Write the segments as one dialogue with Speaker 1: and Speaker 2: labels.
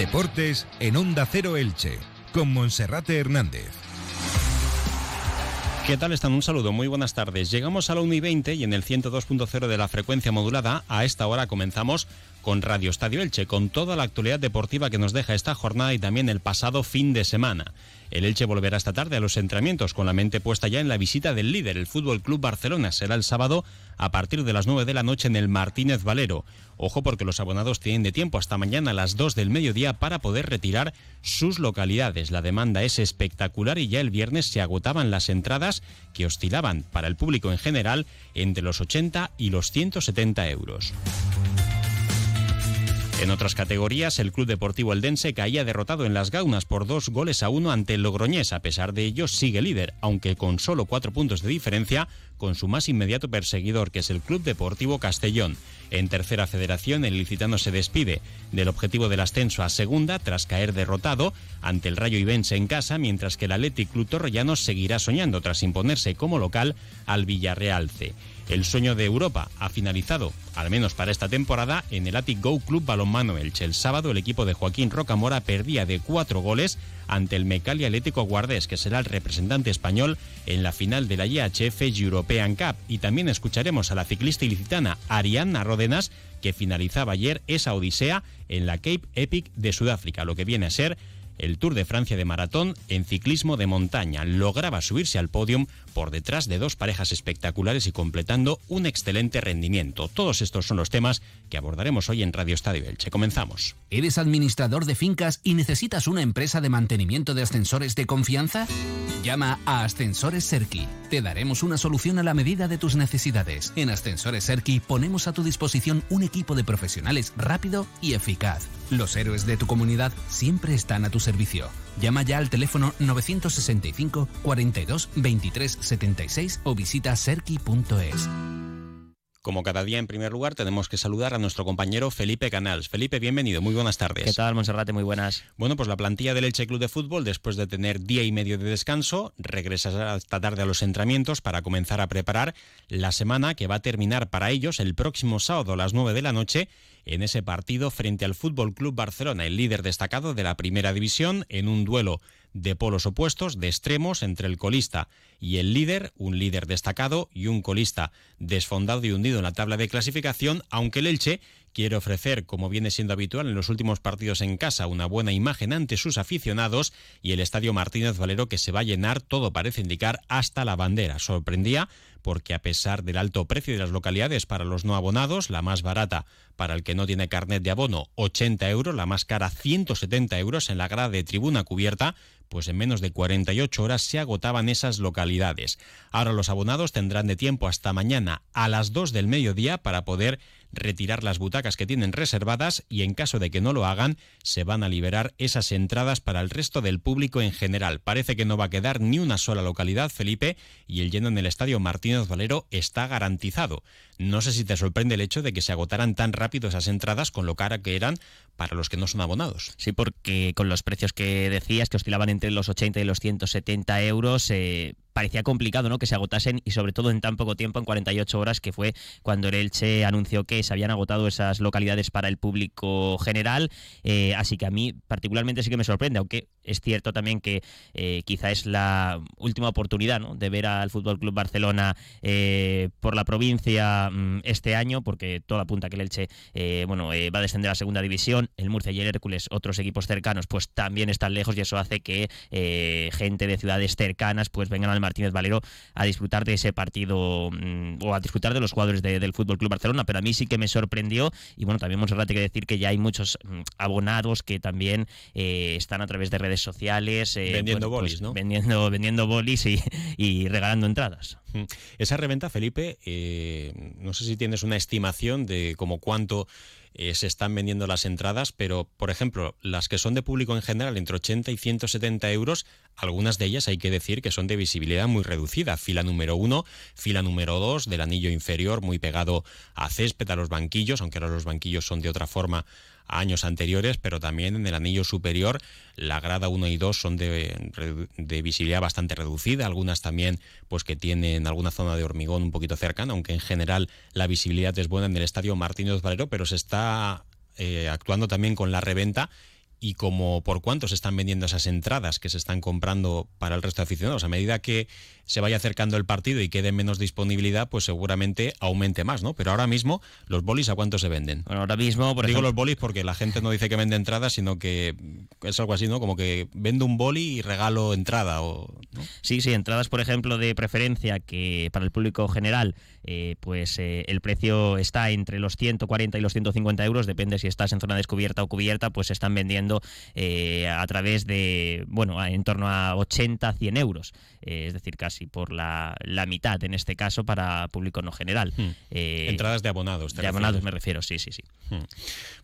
Speaker 1: Deportes en Onda Cero Elche, con Monserrate Hernández.
Speaker 2: ¿Qué tal están? Un saludo, muy buenas tardes. Llegamos a la 1 y 20 y en el 102.0 de la frecuencia modulada, a esta hora comenzamos con Radio Estadio Elche, con toda la actualidad deportiva que nos deja esta jornada y también el pasado fin de semana. El Elche volverá esta tarde a los entrenamientos con la mente puesta ya en la visita del líder, el Fútbol Club Barcelona. Será el sábado a partir de las 9 de la noche en el Martínez Valero. Ojo porque los abonados tienen de tiempo hasta mañana a las 2 del mediodía para poder retirar sus localidades. La demanda es espectacular y ya el viernes se agotaban las entradas que oscilaban para el público en general entre los 80 y los 170 euros. En otras categorías, el Club Deportivo Eldense caía derrotado en las Gaunas por dos goles a uno ante el Logroñés. A pesar de ello, sigue líder, aunque con solo cuatro puntos de diferencia con su más inmediato perseguidor, que es el Club Deportivo Castellón. En tercera federación, el licitano se despide del objetivo del ascenso a segunda tras caer derrotado ante el Rayo Ibense en casa, mientras que el Athletic Club Torrellano seguirá soñando tras imponerse como local al Villarreal C. El sueño de Europa ha finalizado, al menos para esta temporada, en el Atic Go Club Balonmano Elche. El sábado el equipo de Joaquín Rocamora perdía de cuatro goles ante el Mecalia Atlético Guardés, que será el representante español en la final de la IHF European Cup. Y también escucharemos a la ciclista ilicitana Arianna Ródenas, que finalizaba ayer esa odisea en la Cape Epic de Sudáfrica, lo que viene a ser el Tour de Francia de maratón en ciclismo de montaña. Lograba subirse al podium por detrás de dos parejas espectaculares y completando un excelente rendimiento. Todos estos son los temas que abordaremos hoy en Radio Estadio Elche. Comenzamos.
Speaker 3: ¿Eres administrador de fincas y necesitas una empresa de mantenimiento de ascensores de confianza? Llama a Ascensores Serki. Te daremos una solución a la medida de tus necesidades. En Ascensores Serki ponemos a tu disposición un equipo de profesionales rápido y eficaz. Los héroes de tu comunidad siempre están a tu servicio. Llama ya al teléfono 965 42 23 76 o visita serki.es.
Speaker 2: Como cada día, en primer lugar, tenemos que saludar a nuestro compañero Felipe Canals. Felipe, bienvenido, muy buenas tardes.
Speaker 4: ¿Qué tal, Monserrate? Muy buenas.
Speaker 2: Bueno, pues la plantilla del Elche Club de Fútbol, después de tener día y medio de descanso, regresa esta tarde a los entrenamientos para comenzar a preparar la semana que va a terminar para ellos el próximo sábado a las 9 de la noche en ese partido frente al Fútbol Club Barcelona, el líder destacado de la Primera División, en un duelo de polos opuestos, de extremos entre el colista y el líder, un líder destacado y un colista desfondado y hundido en la tabla de clasificación, aunque el Elche quiere ofrecer, como viene siendo habitual en los últimos partidos en casa, una buena imagen ante sus aficionados y el Estadio Martínez Valero que se va a llenar, todo parece indicar, hasta la bandera. Sorprendía porque a pesar del alto precio de las localidades para los no abonados, la más barata para el que no tiene carnet de abono 80 euros, la más cara 170 euros en la grada de tribuna cubierta, pues en menos de 48 horas se agotaban esas localidades. Ahora los abonados tendrán de tiempo hasta mañana a las 2 del mediodía para poder retirar las butacas que tienen reservadas y en caso de que no lo hagan, se van a liberar esas entradas para el resto del público en general. Parece que no va a quedar ni una sola localidad, Felipe, y el lleno en el estadio Martínez Valero está garantizado. No sé si te sorprende el hecho de que se agotaran tan rápido esas entradas con lo cara que eran para los que no son abonados.
Speaker 4: Sí, porque con los precios que decías, que oscilaban entre los 80 y los 170 euros, eh, parecía complicado ¿no? que se agotasen y sobre todo en tan poco tiempo, en 48 horas, que fue cuando el Elche anunció que se habían agotado esas localidades para el público general. Eh, así que a mí particularmente sí que me sorprende, aunque es cierto también que eh, quizá es la última oportunidad ¿no? de ver al Fútbol Club Barcelona eh, por la provincia mm, este año, porque toda apunta que el Elche bueno, va a descender a la segunda división. El Murcia y el Hércules, otros equipos cercanos, pues también están lejos y eso hace que gente de ciudades cercanas pues vengan al Martínez Valero a disfrutar de ese partido mm, o a disfrutar de los jugadores del Fútbol Club Barcelona, pero a mí sí que me sorprendió y bueno, también hemos que decir que ya hay muchos mm, abonados que también eh, están a través de redes sociales
Speaker 2: eh, vendiendo
Speaker 4: pues,
Speaker 2: bolis, ¿no?
Speaker 4: Vendiendo, vendiendo bolis y, regalando entradas.
Speaker 2: Mm. Esa reventa, Felipe, eh, no sé si tienes una estimación de como cuánto eh, se están vendiendo las entradas, pero por ejemplo, las que son de público en general entre 80 y 170 euros, algunas de ellas hay que decir que son de visibilidad muy reducida. Fila número uno, fila número dos del anillo inferior, muy pegado a césped, a los banquillos, aunque ahora los banquillos son de otra forma años anteriores, pero también en el anillo superior la grada 1 y 2 son de, de, visibilidad bastante reducida, algunas también pues que tienen alguna zona de hormigón un poquito cercana, aunque en general la visibilidad es buena en el estadio Martínez Valero, pero se está eh, actuando también con la reventa y como por cuánto se están vendiendo esas entradas que se están comprando para el resto de aficionados. A medida que se vaya acercando el partido y quede menos disponibilidad, pues seguramente aumente más, ¿no? Pero ahora mismo, ¿los bolis a cuánto se venden?
Speaker 4: Bueno, ahora mismo, por
Speaker 2: Digo los bolis porque la gente no dice que vende entradas, sino que es algo así, ¿no? Como que vendo un boli y regalo entrada. O,
Speaker 4: Sí, sí, entradas, por ejemplo, de preferencia que para el público general, eh, pues eh, el precio está entre los 140 y los 150 euros, depende si estás en zona descubierta o cubierta, pues se están vendiendo eh, a través de, bueno, en torno a 80, 100 euros, es decir, casi por la, la, mitad en este caso para público no general. Hmm.
Speaker 2: entradas de abonados.
Speaker 4: de abonados me refiero, sí, sí, sí. Hmm.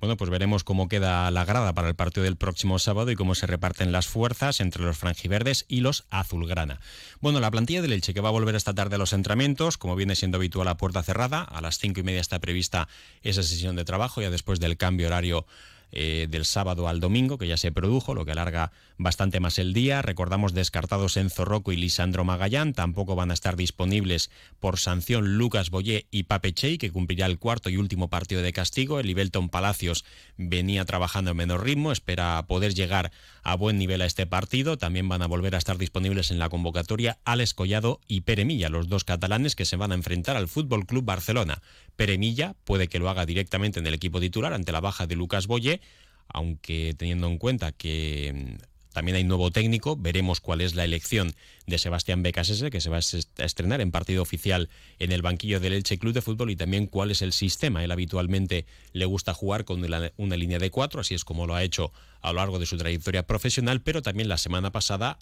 Speaker 2: Bueno, pues veremos cómo queda la grada para el partido del próximo sábado y cómo se reparten las fuerzas entre los franjiverdes y los azulgrana. Bueno, la plantilla del Elche que va a volver esta tarde a los entrenamientos, como viene siendo habitual a puerta cerrada, a las cinco y media está prevista esa sesión de trabajo, ya después del cambio horario eh, del sábado al domingo, que ya se produjo, lo que alarga bastante más el día. Recordamos descartados Enzo Rocco y Lisandro Magallán. Tampoco van a estar disponibles por sanción Lucas Boyé y Pape Chey, que cumplirá el cuarto y último partido de castigo. El Ibelton Palacios venía trabajando en menor ritmo, espera poder llegar a buen nivel a este partido. También van a volver a estar disponibles en la convocatoria Alex Collado y Peremilla, los dos catalanes que se van a enfrentar al Fútbol Club Barcelona. Peremilla puede que lo haga directamente en el equipo titular ante la baja de Lucas Boye, aunque teniendo en cuenta que mm, también hay nuevo técnico, veremos cuál es la elección de Sebastián Becasese, que se va a estrenar en partido oficial en el banquillo del Elche Club de Fútbol, y también cuál es el sistema. Él habitualmente le gusta jugar con una línea de cuatro, así es como lo ha hecho a lo largo de su trayectoria profesional, pero también la semana pasada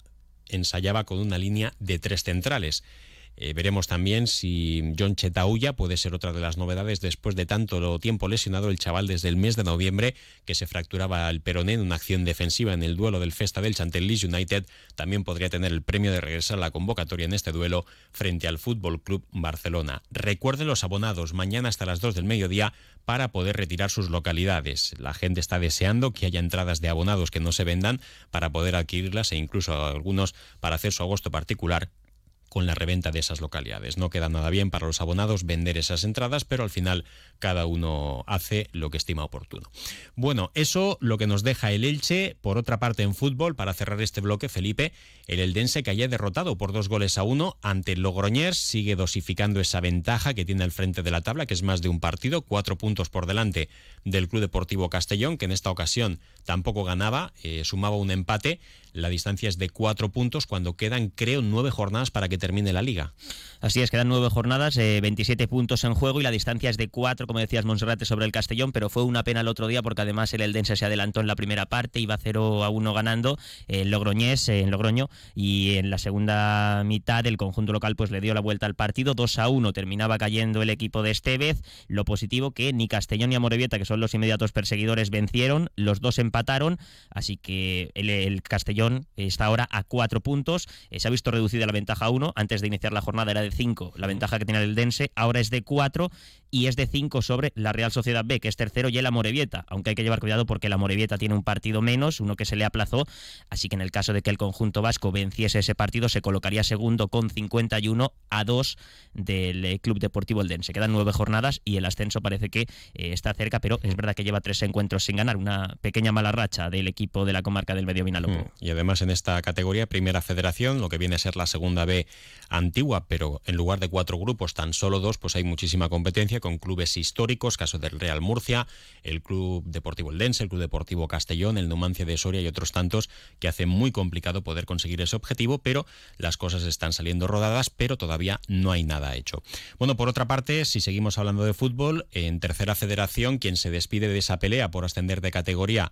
Speaker 2: ensayaba con una línea de tres centrales. Eh, veremos también si John Chetauya puede ser otra de las novedades después de tanto tiempo lesionado el chaval desde el mes de noviembre que se fracturaba el peroné en una acción defensiva en el duelo del Festa del Chantel United. También podría tener el premio de regresar a la convocatoria en este duelo frente al Fútbol Club Barcelona. Recuerden los abonados mañana hasta las 2 del mediodía para poder retirar sus localidades. La gente está deseando que haya entradas de abonados que no se vendan para poder adquirirlas e incluso algunos para hacer su agosto particular con la reventa de esas localidades. No queda nada bien para los abonados vender esas entradas, pero al final cada uno hace lo que estima oportuno. Bueno, eso lo que nos deja el Elche. Por otra parte, en fútbol, para cerrar este bloque, Felipe, el Eldense que haya derrotado por dos goles a uno ante el Logroñés sigue dosificando esa ventaja que tiene al frente de la tabla, que es más de un partido, cuatro puntos por delante del Club Deportivo Castellón, que en esta ocasión tampoco ganaba, eh, sumaba un empate. La distancia es de cuatro puntos cuando quedan, creo, nueve jornadas para que termine la liga.
Speaker 4: Así es, quedan nueve jornadas, 27 eh, puntos en juego y la distancia es de cuatro, como decías, Monserrate sobre el Castellón, pero fue una pena el otro día porque además el Eldense se adelantó en la primera parte, iba 0 a 1 ganando el Logroñés en Logroño y en la segunda mitad el conjunto local pues le dio la vuelta al partido, 2 a 1 terminaba cayendo el equipo de Estevez. Lo positivo que ni Castellón ni Amorebieta, que son los inmediatos perseguidores, vencieron, los dos empataron, así que el Castellón está ahora a cuatro puntos. Eh, se ha visto reducida la ventaja a uno. Antes de iniciar la jornada era de cinco. La ventaja que tenía el Dense ahora es de cuatro y es de cinco sobre la Real Sociedad B, que es tercero, y el Amorebieta. Aunque hay que llevar cuidado porque el Amorebieta tiene un partido menos, uno que se le aplazó. Así que en el caso de que el conjunto vasco venciese ese partido, se colocaría segundo con 51 a 2 del eh, Club Deportivo El Dense. Quedan nueve jornadas y el ascenso parece que eh, está cerca, pero es verdad que lleva tres encuentros sin ganar. Una pequeña mala racha del equipo de la comarca del Medio Vinalopó. Mm,
Speaker 2: y además en esta categoría, Primera Federación, lo que viene a ser la segunda B antigua, pero en lugar de cuatro grupos, tan solo dos, pues hay muchísima competencia con clubes históricos, caso del Real Murcia, el Club Deportivo Eldense, el Club Deportivo Castellón, el Numancia de Soria y otros tantos que hace muy complicado poder conseguir ese objetivo, pero las cosas están saliendo rodadas, pero todavía no hay nada hecho. Bueno, por otra parte, si seguimos hablando de fútbol, en Tercera Federación, quien se despide de esa pelea por ascender de categoría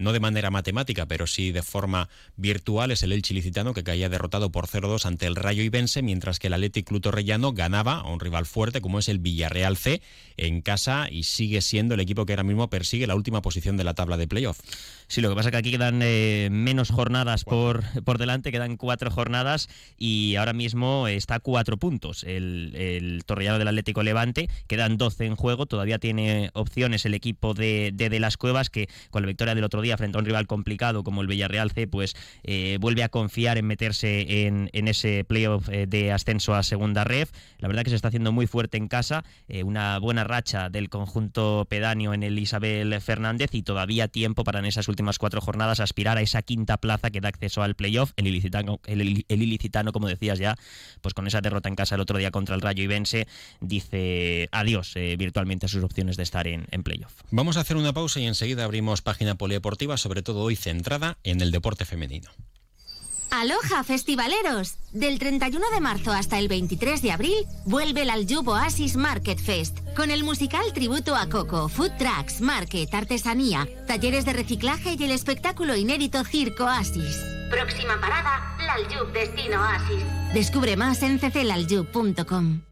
Speaker 2: no de manera matemática, pero sí de forma virtual, es el Elche Licitano que caía derrotado por 0-2 ante el Rayo Ibense, mientras que el Athletic Club Torrellano ganaba a un rival fuerte como es el Villarreal C en casa y sigue siendo el equipo que ahora mismo persigue la última posición de la tabla de playoff.
Speaker 4: Sí, lo que pasa es que aquí quedan eh, menos jornadas por, por delante, quedan cuatro jornadas y ahora mismo está a cuatro puntos el, el Torrellano del Atlético Levante, quedan 12 en juego, todavía tiene opciones el equipo de, de, de las Cuevas que con la victoria del otro día día frente a un rival complicado como el Villarreal C, pues eh, vuelve a confiar en meterse en, ese playoff eh, de ascenso a segunda ref. La verdad que se está haciendo muy fuerte en casa, una buena racha del conjunto pedáneo en el Isabel Fernández y todavía tiempo para en esas últimas cuatro jornadas aspirar a esa quinta plaza que da acceso al playoff. El ilicitano, el, el ilicitano como decías ya, pues con esa derrota en casa el otro día contra el Rayo Ibense, dice adiós virtualmente a sus opciones de estar en, en playoff.
Speaker 2: Vamos a hacer una pausa y enseguida abrimos página polideportiva, sobre todo hoy centrada en el deporte femenino.
Speaker 5: Aloha, festivaleros. Del 31 de marzo hasta el 23 de abril vuelve el Aljub Oasis Market Fest con el musical tributo a Coco, food trucks, market, artesanía, talleres de reciclaje y el espectáculo inédito Circo Oasis. Próxima parada, Aljub Destino Oasis. Descubre más en cclaljub.com.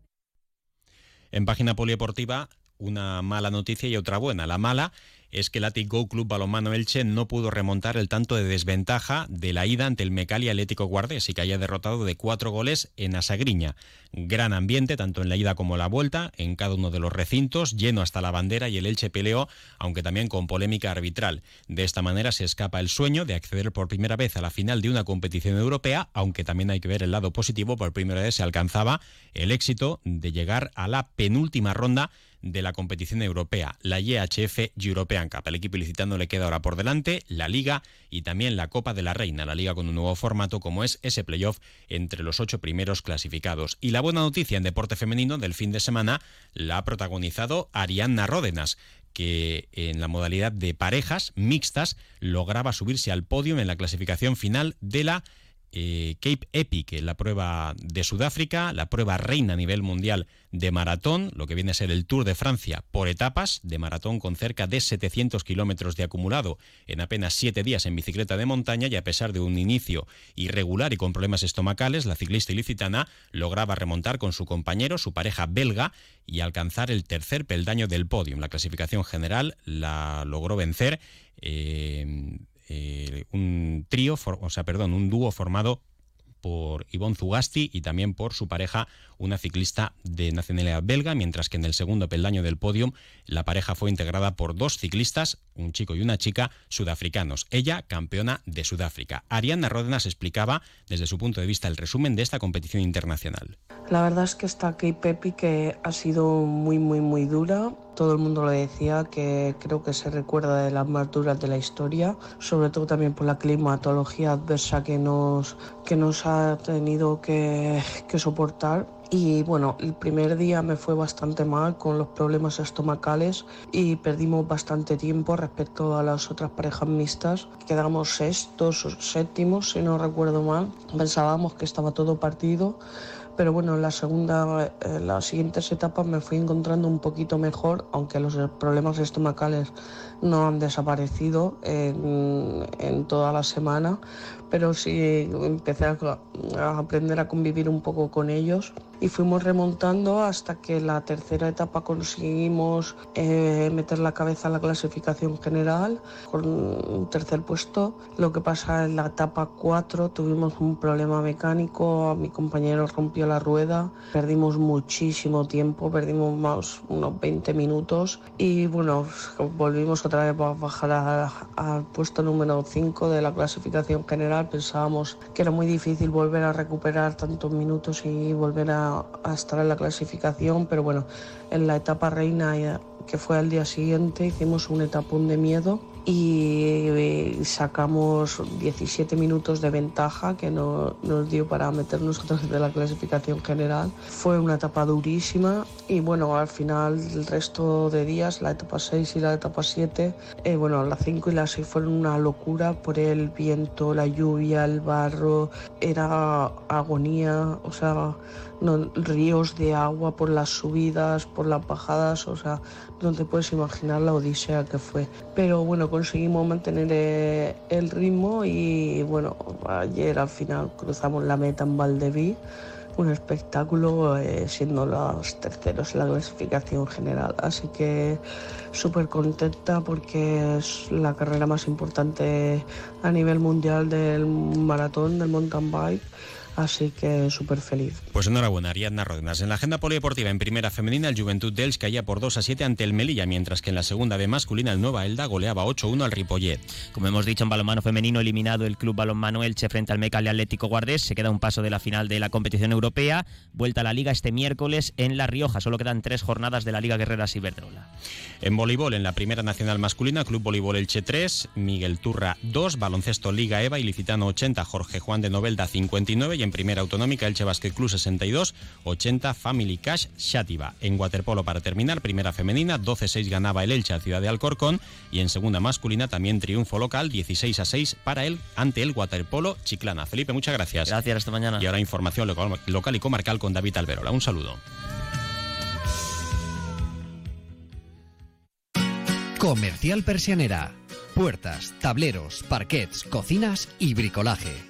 Speaker 2: En página polideportiva, una mala noticia y otra buena. La mala es que el Atic Club Balonmano Elche no pudo remontar el tanto de desventaja de la ida ante el Mecali Atlético Guardés y que haya derrotado de cuatro goles en Asagriña. Gran ambiente, tanto en la ida como la vuelta, en cada uno de los recintos, lleno hasta la bandera y el Elche peleó, aunque también con polémica arbitral. De esta manera se escapa el sueño de acceder por primera vez a la final de una competición europea, aunque también hay que ver el lado positivo, por primera vez se alcanzaba el éxito de llegar a la penúltima ronda de la competición europea, la IHF European Cup. El equipo ilicitano le queda ahora por delante la Liga y también la Copa de la Reina, la Liga con un nuevo formato como es ese playoff entre los ocho primeros clasificados. Y la buena noticia en deporte femenino del fin de semana la ha protagonizado Arianna Ródenas que en la modalidad de parejas mixtas lograba subirse al podio en la clasificación final de la eh, Cape Epic, la prueba de Sudáfrica, la prueba reina a nivel mundial de maratón, lo que viene a ser el Tour de Francia por etapas, de maratón con cerca de 700 kilómetros de acumulado en apenas siete días en bicicleta de montaña y a pesar de un inicio irregular y con problemas estomacales, la ciclista ilicitana lograba remontar con su compañero, su pareja belga, y alcanzar el tercer peldaño del podio. La clasificación general la logró vencer. Eh, eh, un trío, o sea, perdón, un dúo formado por Ivonne Zugasti y también por su pareja, una ciclista de nacionalidad belga, mientras que en el segundo peldaño del podio la pareja fue integrada por dos ciclistas, un chico y una chica sudafricanos. Ella, campeona de Sudáfrica. Ariana Ródenas explicaba desde su punto de vista el resumen de esta competición internacional.
Speaker 6: La verdad es que esta Cape Epic que ha sido muy, muy, muy dura todo el mundo lo decía, que creo que se recuerda de las más duras de la historia, sobre todo también por la climatología adversa que nos, que nos ha tenido que soportar y bueno, el primer día me fue bastante mal con los problemas estomacales y perdimos bastante tiempo respecto a las otras parejas mixtas. Quedamos sextos o séptimos, si no recuerdo mal. Pensábamos que estaba todo partido, pero bueno, en la segunda, en las siguientes etapas me fui encontrando un poquito mejor, aunque los problemas estomacales no han desaparecido en, en toda la semana, pero sí empecé a, aprender a convivir un poco con ellos y fuimos remontando hasta que la tercera etapa conseguimos eh, meter la cabeza en la clasificación general con un tercer puesto. Lo que pasa en la etapa 4 tuvimos un problema mecánico, mi compañero rompió la rueda, perdimos muchísimo tiempo, perdimos más unos 20 minutos y bueno, volvimos otra vez a bajar al puesto número 5 de la clasificación general pensábamos que era muy difícil volver a recuperar tantos minutos y volver a, a estar en la clasificación, pero bueno, en la etapa reina que fue al día siguiente hicimos un etapón de miedo y sacamos 17 minutos de ventaja que no, nos dio para meternos otra vez de la clasificación general. Fue una etapa durísima y bueno, al final el resto de días, la etapa 6 y la etapa 7, eh, bueno, la 5 y la 6 fueron una locura por el viento, la lluvia, el barro, era agonía, o sea, ríos de agua por las subidas, por las bajadas, o sea, no te puedes imaginar la odisea que fue. Pero bueno, conseguimos mantener eh, el ritmo y bueno, ayer al final cruzamos la meta en Valdeví, un espectáculo eh, siendo los terceros en la clasificación general. Así que súper contenta porque es la carrera más importante a nivel mundial del maratón, del mountain bike Así que súper feliz.
Speaker 2: Pues enhorabuena, Ariadna Rodenas. En la agenda polideportiva en primera femenina, el Juventud dels caía por 2 a 7 ante el Melilla, mientras que en la segunda de masculina, el Nueva Elda goleaba 8-1 al Ripollet.
Speaker 4: Como hemos dicho, en balonmano femenino eliminado el club balonmano Elche frente al Mecale Atlético Guardés. Se queda un paso de la final de la competición europea. Vuelta a la liga este miércoles en La Rioja. Solo quedan tres jornadas de la Liga Guerreras Iberdrola.
Speaker 2: En voleibol, en la primera nacional masculina, Club Voleibol Elche 3, Miguel Turra 2, Baloncesto Liga Eva, Ilicitano 80, Jorge Juan de Novelda 59 y en primera autonómica Elche Basket Club 62, 80 Family Cash Shativa. En waterpolo para terminar, primera femenina 12-6 ganaba el Elche a Ciudad de Alcorcón y en segunda masculina también triunfo local 16 a 6 para él ante el waterpolo Chiclana. Felipe, muchas gracias.
Speaker 4: Gracias, hasta mañana.
Speaker 2: Y ahora información local, local y comarcal con David Alberola. Un saludo.
Speaker 7: Comercial Persianera. Puertas, tableros, parquets, cocinas y bricolaje.